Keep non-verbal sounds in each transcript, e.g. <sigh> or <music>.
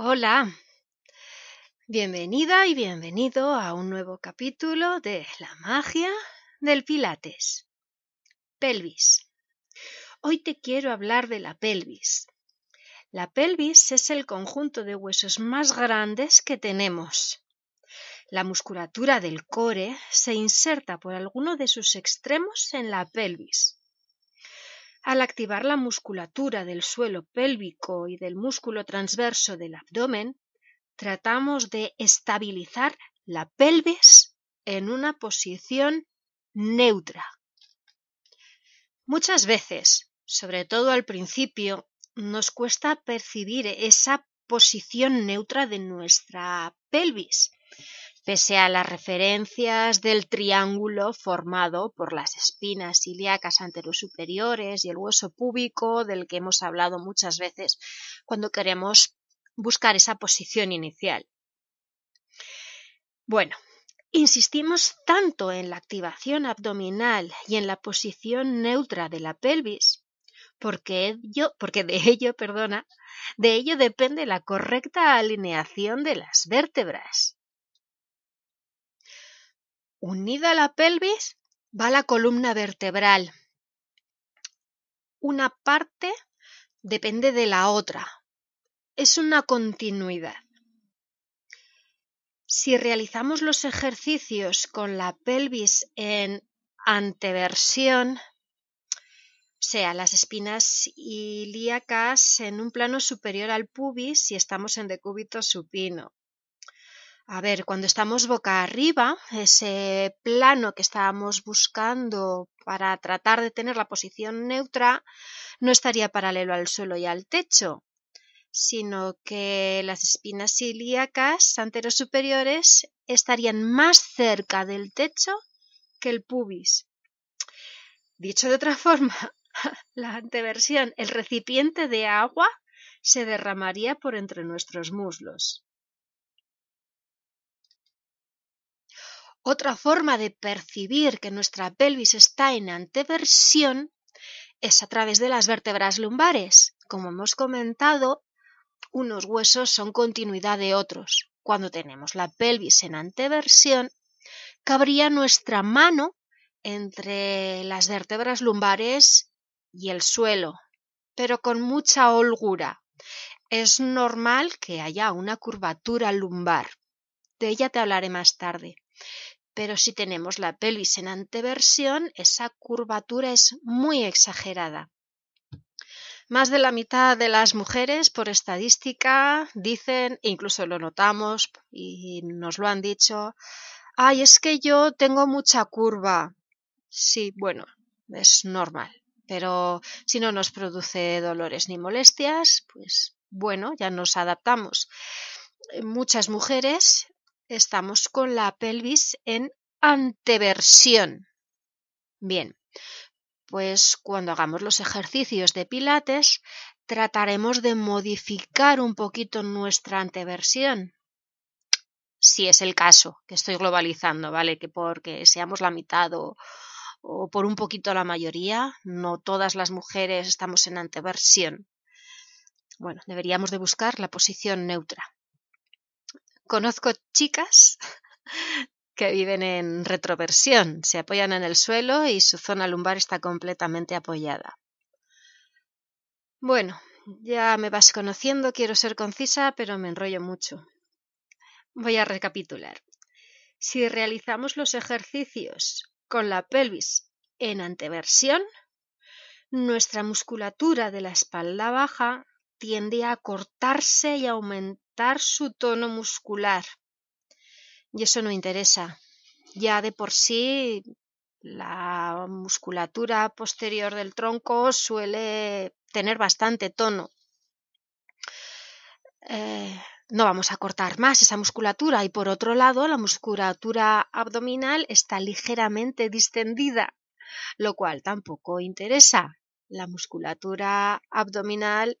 Hola, bienvenida y bienvenido a un nuevo capítulo de La magia del Pilates. Pelvis. Hoy te quiero hablar de la pelvis. La pelvis es el conjunto de huesos más grandes que tenemos. La musculatura del core se inserta por alguno de sus extremos en la pelvis. Al activar la musculatura del suelo pélvico y del músculo transverso del abdomen, tratamos de estabilizar la pelvis en una posición neutra. Muchas veces, sobre todo al principio, nos cuesta percibir esa posición neutra de nuestra pelvis pese a las referencias del triángulo formado por las espinas ilíacas anterosuperiores y el hueso púbico del que hemos hablado muchas veces cuando queremos buscar esa posición inicial. Bueno, insistimos tanto en la activación abdominal y en la posición neutra de la pelvis porque, ello, porque de ello, perdona, de ello depende la correcta alineación de las vértebras. Unida a la pelvis va la columna vertebral. Una parte depende de la otra. Es una continuidad. Si realizamos los ejercicios con la pelvis en anteversión, o sea, las espinas ilíacas en un plano superior al pubis si estamos en decúbito supino, a ver, cuando estamos boca arriba, ese plano que estábamos buscando para tratar de tener la posición neutra no estaría paralelo al suelo y al techo, sino que las espinas ilíacas anterosuperiores estarían más cerca del techo que el pubis. Dicho de otra <laughs> forma, la anteversión, el recipiente de agua se derramaría por entre nuestros muslos. Otra forma de percibir que nuestra pelvis está en anteversión es a través de las vértebras lumbares. Como hemos comentado, unos huesos son continuidad de otros. Cuando tenemos la pelvis en anteversión, cabría nuestra mano entre las vértebras lumbares y el suelo, pero con mucha holgura. Es normal que haya una curvatura lumbar. De ella te hablaré más tarde pero si tenemos la pelvis en anteversión, esa curvatura es muy exagerada. Más de la mitad de las mujeres, por estadística, dicen, e incluso lo notamos y nos lo han dicho, ay, es que yo tengo mucha curva. Sí, bueno, es normal, pero si no nos produce dolores ni molestias, pues bueno, ya nos adaptamos. Muchas mujeres estamos con la pelvis en anteversión. Bien, pues cuando hagamos los ejercicios de pilates trataremos de modificar un poquito nuestra anteversión. Si es el caso, que estoy globalizando, ¿vale? Que porque seamos la mitad o, por un poquito la mayoría, no todas las mujeres estamos en anteversión. Bueno, deberíamos de buscar la posición neutra. Conozco chicas <laughs> que viven en retroversión, se apoyan en el suelo y su zona lumbar está completamente apoyada. Bueno, ya me vas conociendo, quiero ser concisa, pero me enrollo mucho. Voy a recapitular. Si realizamos los ejercicios con la pelvis en anteversión, nuestra musculatura de la espalda baja tiende a cortarse y aumentar su tono muscular. Y eso no interesa. Ya de por sí la musculatura posterior del tronco suele tener bastante tono. Eh, no vamos a cortar más esa musculatura y por otro lado la musculatura abdominal está ligeramente distendida, lo cual tampoco interesa. La musculatura abdominal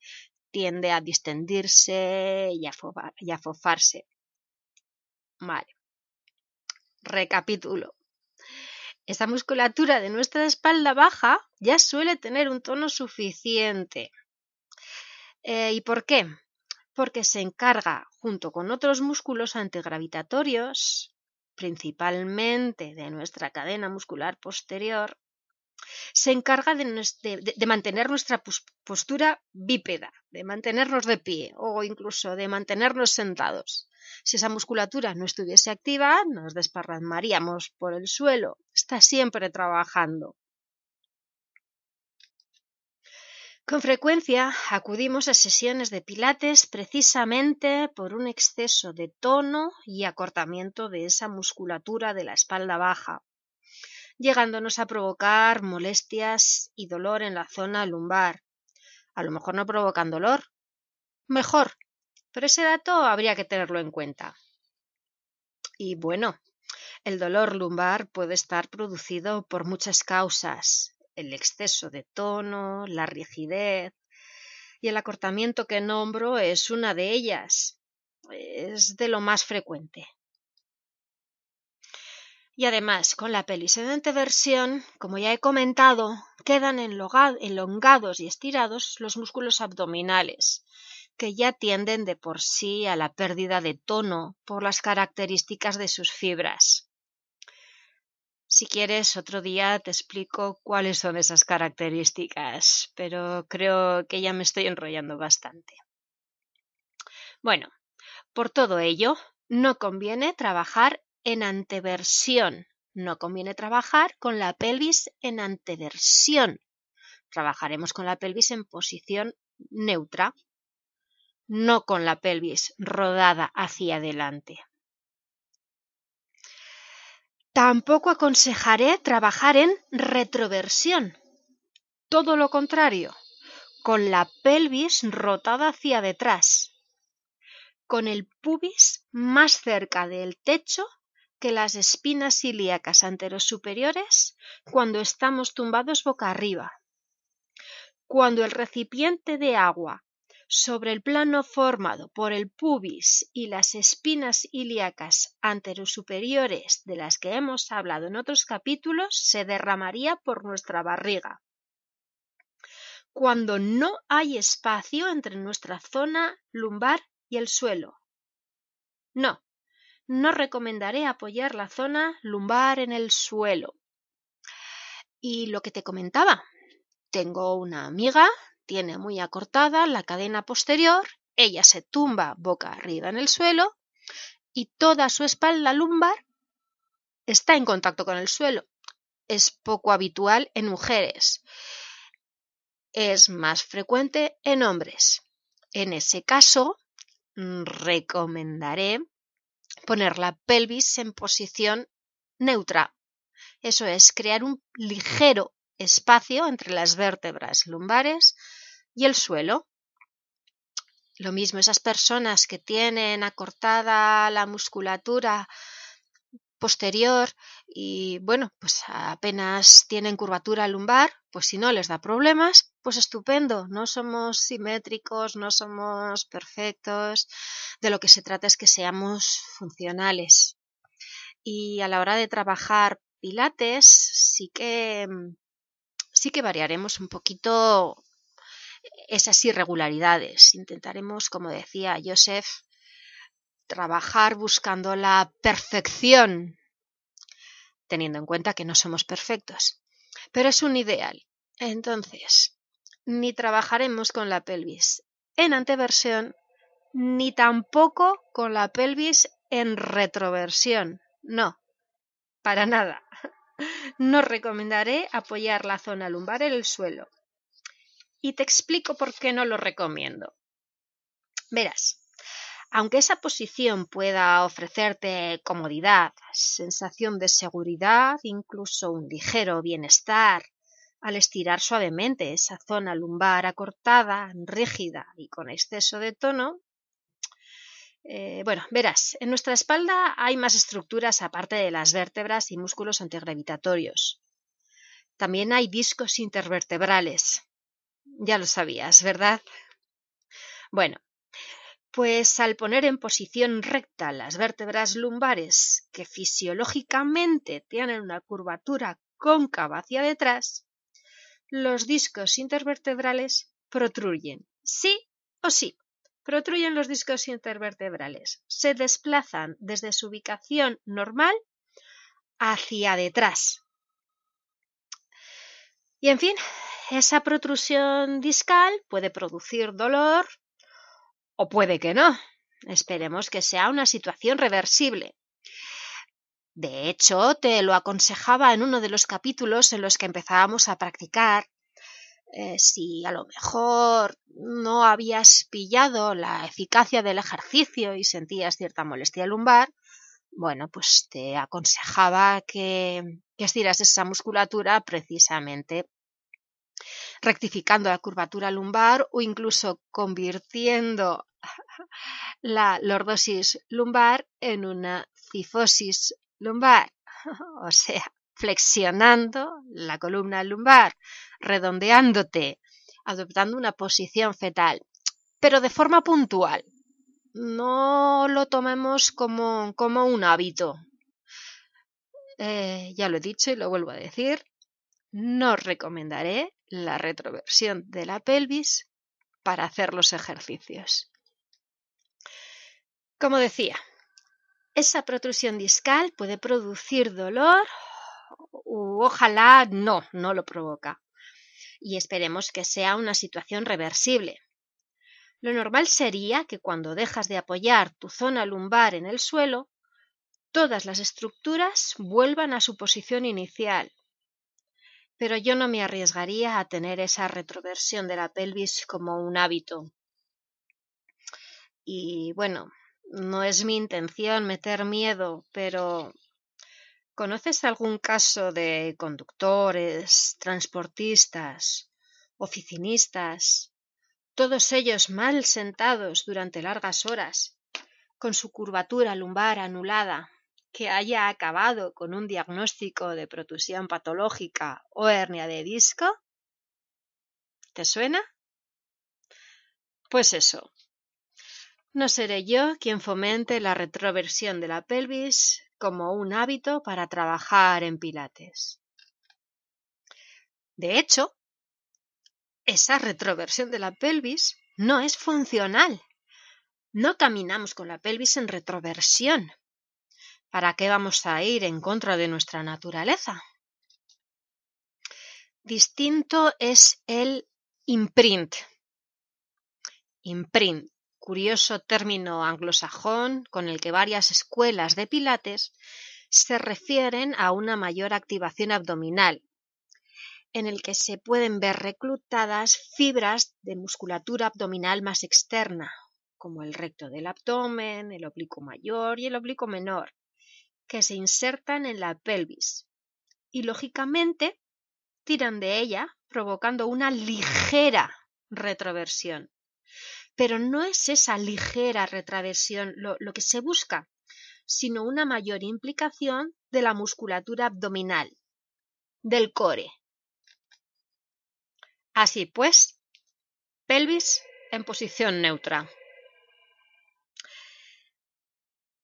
tiende a distendirse y a, fofarse. Vale. Recapitulo. Esta musculatura de nuestra espalda baja ya suele tener un tono suficiente. Eh, ¿Y por qué? porque se encarga, junto con otros músculos antigravitatorios, principalmente de nuestra cadena muscular posterior, se encarga de, mantener nuestra postura bípeda, de mantenernos de pie o incluso de mantenernos sentados. Si esa musculatura no estuviese activa, nos desparramaríamos por el suelo. Está siempre trabajando. Con frecuencia acudimos a sesiones de pilates precisamente por un exceso de tono y acortamiento de esa musculatura de la espalda baja, llegándonos a provocar molestias y dolor en la zona lumbar. A lo mejor no provocan dolor. Mejor, pero ese dato habría que tenerlo en cuenta. Y bueno, el dolor lumbar puede estar producido por muchas causas, el exceso de tono, la rigidez y el acortamiento que nombro es una de ellas. Es de lo más frecuente. Y además, con la pelisedente versión, como ya he comentado, quedan elongados y estirados los músculos abdominales, que ya tienden de por sí a la pérdida de tono por las características de sus fibras. Si quieres, otro día te explico cuáles son esas características, pero creo que ya me estoy enrollando bastante. Bueno, por todo ello, no conviene trabajar en anteversión, no conviene trabajar con la pelvis en anteversión. Trabajaremos con la pelvis en posición neutra, no con la pelvis rodada hacia adelante. Tampoco aconsejaré trabajar en retroversión. Todo lo contrario, con la pelvis rotada hacia detrás, con el pubis más cerca del techo que las espinas ilíacas anterosuperiores cuando estamos tumbados boca arriba. Cuando el recipiente de agua sobre el plano formado por el pubis y las espinas ilíacas anterosuperiores de las que hemos hablado en otros capítulos se derramaría por nuestra barriga. Cuando no hay espacio entre nuestra zona lumbar y el suelo. No, no recomendaré apoyar la zona lumbar en el suelo. Y lo que te comentaba, tengo una amiga tiene muy acortada la cadena posterior, ella se tumba boca arriba en el suelo y toda su espalda lumbar está en contacto con el suelo. Es poco habitual en mujeres. Es más frecuente en hombres. En ese caso, mm, recomendaré poner la pelvis en posición neutra. Eso es, crear un ligero espacio entre las vértebras lumbares y el suelo. Lo mismo esas personas que tienen acortada la musculatura posterior y bueno, pues apenas tienen curvatura lumbar, pues si no les da problemas, pues estupendo, no somos simétricos, no somos perfectos, de lo que se trata es que seamos funcionales. Y a la hora de trabajar pilates, sí que sí que variaremos un poquito esas irregularidades. Intentaremos, como decía Joseph, trabajar buscando la perfección, teniendo en cuenta que no somos perfectos. Pero es un ideal. Entonces, ni trabajaremos con la pelvis en anteversión, ni tampoco con la pelvis en retroversión. No, para nada <laughs> no recomendaré apoyar la zona lumbar en el suelo. Y te explico por qué no lo recomiendo. Verás, aunque esa posición pueda ofrecerte comodidad, sensación de seguridad, incluso un ligero bienestar, al estirar suavemente esa zona lumbar acortada, rígida y con exceso de tono, eh, bueno, verás, en nuestra espalda hay más estructuras aparte de las vértebras y músculos antigravitatorios. También hay discos intervertebrales. Ya lo sabías, ¿verdad? Bueno, pues al poner en posición recta las vértebras lumbares, que fisiológicamente tienen una curvatura cóncava hacia detrás, los discos intervertebrales protruyen, sí o sí, protruyen los discos intervertebrales, se desplazan desde su ubicación normal hacia detrás. Y en fin, esa protrusión discal puede producir dolor o puede que no. Esperemos que sea una situación reversible. De hecho, te lo aconsejaba en uno de los capítulos en los que empezábamos a practicar. Eh, si a lo mejor no habías pillado la eficacia del ejercicio y sentías cierta molestia lumbar, bueno, pues te aconsejaba que, que estiras esa musculatura precisamente rectificando la curvatura lumbar o incluso convirtiendo <laughs> la lordosis lumbar en una cifosis lumbar, <laughs> o sea, flexionando la columna lumbar, redondeándote, adoptando una posición fetal, pero de forma puntual. No lo tomemos como, como un hábito. Eh, ya lo he dicho y lo vuelvo a decir, no recomendaré la retroversión de la pelvis para hacer los ejercicios. Como decía, esa protrusión discal puede producir dolor u ojalá no, no lo provoca. Y esperemos que sea una situación reversible. Lo normal sería que cuando dejas de apoyar tu zona lumbar en el suelo, todas las estructuras vuelvan a su posición inicial, pero yo no me arriesgaría a tener esa retroversión de la pelvis como un hábito. Y bueno, no es mi intención meter miedo, pero ¿conoces algún caso de conductores, transportistas, oficinistas, todos ellos mal sentados durante largas horas, con su curvatura lumbar anulada, que haya acabado con un diagnóstico de protrusión patológica o hernia de disco? ¿Te suena? Pues eso. No seré yo quien fomente la retroversión de la pelvis como un hábito para trabajar en pilates. De hecho, esa retroversión de la pelvis no es funcional. No caminamos con la pelvis en retroversión, ¿Para qué vamos a ir en contra de nuestra naturaleza? Distinto es el imprint. Imprint, curioso término anglosajón con el que varias escuelas de pilates se refieren a una mayor activación abdominal, en el que se pueden ver reclutadas fibras de musculatura abdominal más externa, como el recto del abdomen, el oblicuo mayor y el oblicuo menor, que se insertan en la pelvis y lógicamente tiran de ella provocando una ligera retroversión. Pero no es esa ligera retroversión lo, lo que se busca, sino una mayor implicación de la musculatura abdominal, del core. Así pues, pelvis en posición neutra.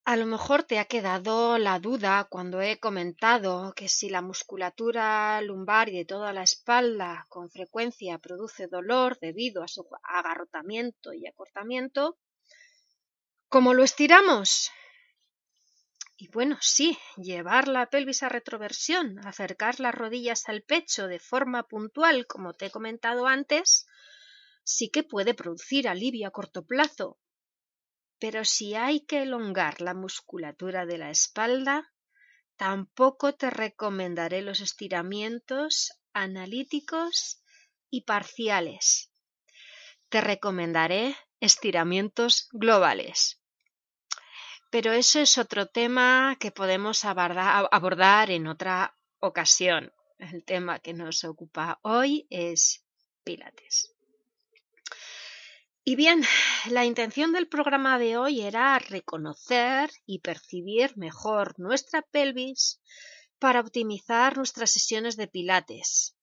A lo mejor te ha quedado la duda cuando he comentado que si la musculatura lumbar y de toda la espalda con frecuencia produce dolor debido a su agarrotamiento y acortamiento, ¿cómo lo estiramos? Y bueno, sí, llevar la pelvis a retroversión, acercar las rodillas al pecho de forma puntual, como te he comentado antes, sí que puede producir alivio a corto plazo, pero si hay que elongar la musculatura de la espalda, tampoco te recomendaré los estiramientos analíticos y parciales. Te recomendaré estiramientos globales. Pero eso es otro tema que podemos abordar en otra ocasión. El tema que nos ocupa hoy es Pilates. Y bien, la intención del programa de hoy era reconocer y percibir mejor nuestra pelvis para optimizar nuestras sesiones de pilates,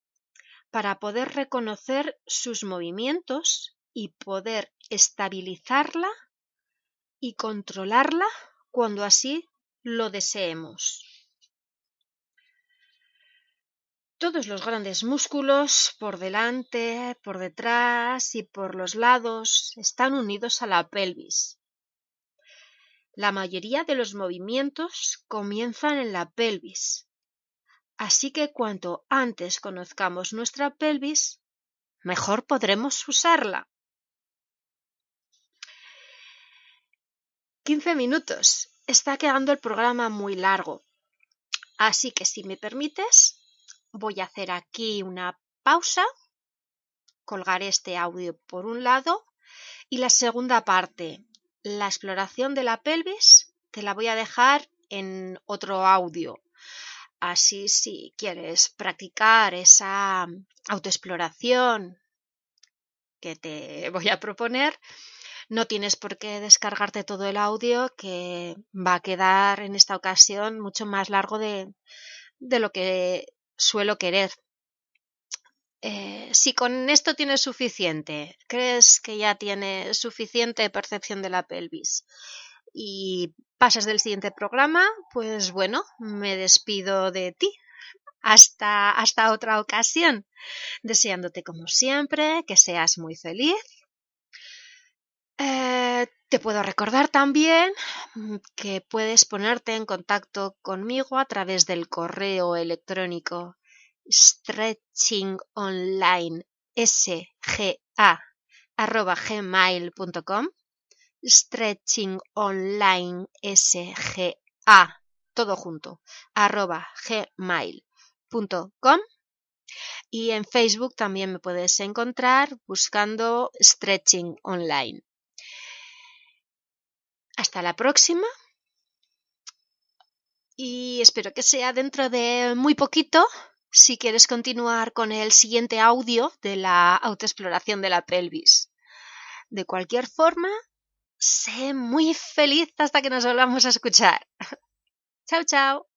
para poder reconocer sus movimientos y poder estabilizarla y controlarla cuando así lo deseemos. Todos los grandes músculos por delante, por detrás y por los lados están unidos a la pelvis. La mayoría de los movimientos comienzan en la pelvis. Así que cuanto antes conozcamos nuestra pelvis, mejor podremos usarla. 15 minutos. Está quedando el programa muy largo. Así que si me permites, voy a hacer aquí una pausa, colgaré este audio por un lado y la segunda parte, la exploración de la pelvis, te la voy a dejar en otro audio. Así si quieres practicar esa autoexploración que te voy a proponer, no tienes por qué descargarte todo el audio que va a quedar en esta ocasión mucho más largo de, de lo que suelo querer. Eh, si con esto tienes suficiente, crees que ya tienes suficiente percepción de la pelvis y pasas del siguiente programa, pues bueno, me despido de ti. Hasta, hasta otra ocasión, deseándote como siempre que seas muy feliz. Eh, te puedo recordar también mm, que puedes ponerte en contacto conmigo a través del correo electrónico stretchingonline stretchingonline todo junto arroba gmail.com y en Facebook también me puedes encontrar buscando Stretching Online. Hasta la próxima. Y espero que sea dentro de muy poquito si quieres continuar con el siguiente audio de la autoexploración de la pelvis. De cualquier forma, sé muy feliz hasta que nos volvamos a escuchar. <laughs> chao, chao.